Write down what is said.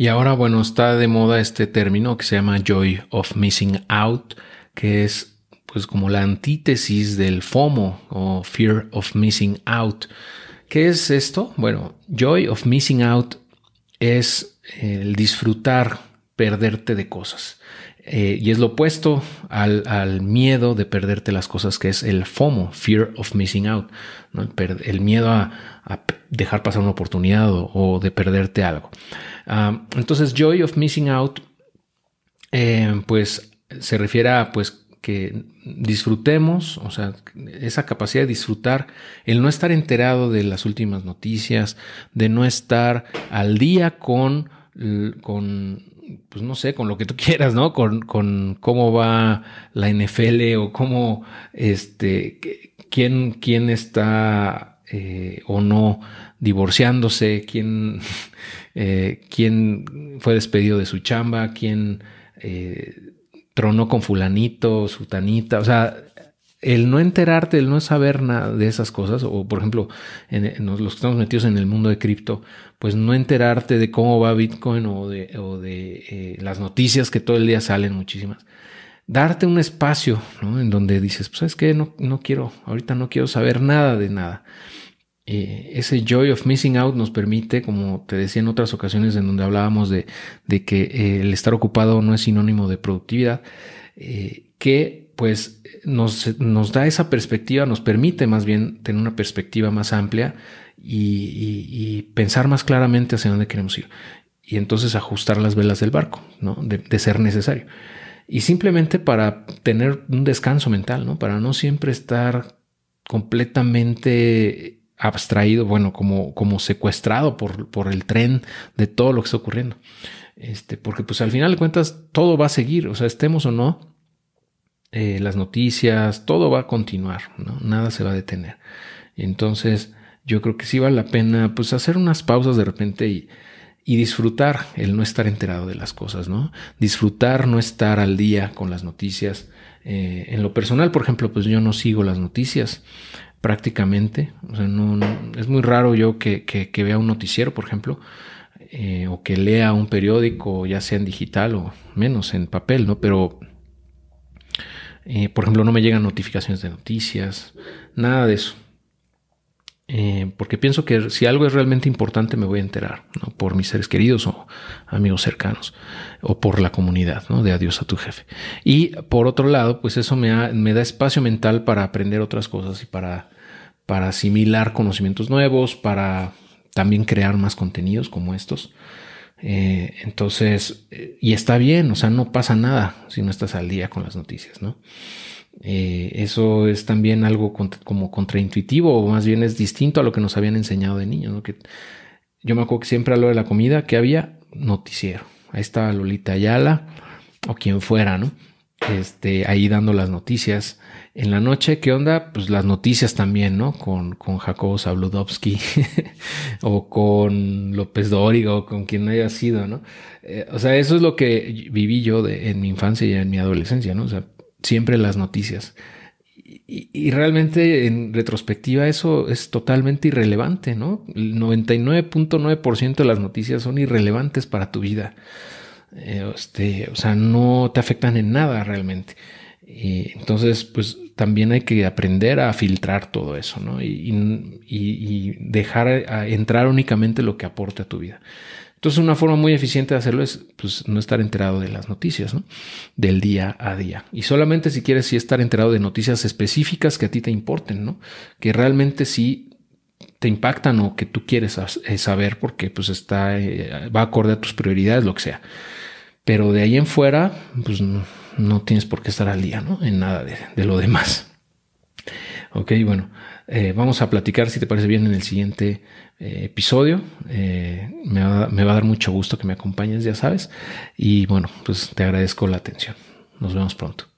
Y ahora, bueno, está de moda este término que se llama joy of missing out, que es pues como la antítesis del FOMO o fear of missing out. ¿Qué es esto? Bueno, joy of missing out es el disfrutar, perderte de cosas. Eh, y es lo opuesto al, miedo de perderte las cosas, que es el FOMO, Fear of Missing Out, el, miedo a, dejar pasar una oportunidad o, de perderte algo. Ah, entonces, Joy of Missing Out, eh, pues se refiere a pues, que disfrutemos, o sea, esa capacidad de disfrutar, el no estar enterado de las últimas noticias, de no estar al día con pues no sé, con lo que tú quieras, ¿no? Con, con cómo va la NFL o cómo, este, quién, quién está eh, o no divorciándose, quién, eh, quién fue despedido de su chamba, quién eh, tronó con fulanito, sutanita, o sea, el no enterarte, el no saber nada de esas cosas, o por ejemplo, en, los que estamos metidos en el mundo de cripto, pues no enterarte de cómo va Bitcoin o de, eh, las noticias que todo el día salen muchísimas. Darte un espacio ¿no? en donde dices, pues es que no, no quiero, ahorita no quiero saber nada de nada. Eh, ese joy of missing out nos permite, como te decía en otras ocasiones en donde hablábamos de, de que eh, el estar ocupado no es sinónimo de productividad, que pues nos, nos, da esa perspectiva, nos permite más bien tener una perspectiva más amplia y, pensar más claramente hacia dónde queremos ir. Y entonces ajustar las velas del barco, ¿no? De, ser necesario. Y simplemente para tener un descanso mental, ¿no? Para no siempre estar completamente abstraído, bueno, como, como secuestrado por, por el tren de todo lo que está ocurriendo. Este, porque pues al final de cuentas todo va a seguir, o sea, estemos o no, eh, las noticias, todo va a continuar, ¿no? nada se va a detener. Entonces, yo creo que sí vale la pena pues hacer unas pausas de repente y, y disfrutar el no estar enterado de las cosas, ¿no? Disfrutar no estar al día con las noticias. Eh, en lo personal, por ejemplo, pues yo no sigo las noticias prácticamente. O sea, no, es muy raro yo que, que, vea un noticiero, por ejemplo, eh, o que lea un periódico, ya sea en digital o menos en papel, ¿no? Pero eh, por ejemplo, no me llegan notificaciones de noticias, nada de eso. Eh, porque pienso que si algo es realmente importante me voy a enterar, ¿no? por mis seres queridos o amigos cercanos, o por la comunidad, ¿no? de adiós a tu jefe. Y por otro lado, pues eso me, da espacio mental para aprender otras cosas y para, para asimilar conocimientos nuevos, para también crear más contenidos como estos. Eh, entonces, y está bien, o sea, no pasa nada si no estás al día con las noticias, ¿no? Eh, eso es también algo como contraintuitivo, o más bien es distinto a lo que nos habían enseñado de niños, ¿no? Que yo me acuerdo que siempre a lo de la comida que había noticiero. Ahí estaba Lolita Ayala o quien fuera, ¿no? Este, ahí dando las noticias. En la noche, ¿qué onda? Pues las noticias también, ¿no? Con, con Jacobo Zabludovsky o con López Dóriga o con quien haya sido, ¿no? Eh, o sea, eso es lo que viví yo en mi infancia y en mi adolescencia, ¿no? O sea, siempre las noticias. Y, y, realmente en retrospectiva eso es totalmente irrelevante, ¿no? El 99.9% de las noticias son irrelevantes para tu vida. Este, o sea, no te afectan en nada realmente. Y entonces, pues también hay que aprender a filtrar todo eso, ¿no? Y, dejar entrar únicamente lo que aporte a tu vida. Entonces, una forma muy eficiente de hacerlo es pues, no estar enterado de las noticias, ¿no? Del día a día. Y solamente si quieres sí estar enterado de noticias específicas que a ti te importen, ¿no? Que realmente sí te impactan o que tú quieres eh, saber porque pues está, eh, va acorde a tus prioridades, lo que sea. Pero de ahí en fuera, pues no, tienes por qué estar al día, ¿no? En nada de, lo demás. Ok, bueno, eh, vamos a platicar, si te parece bien, en el siguiente episodio. Me, va, me va a dar mucho gusto que me acompañes, ya sabes. Y bueno, pues te agradezco la atención. Nos vemos pronto.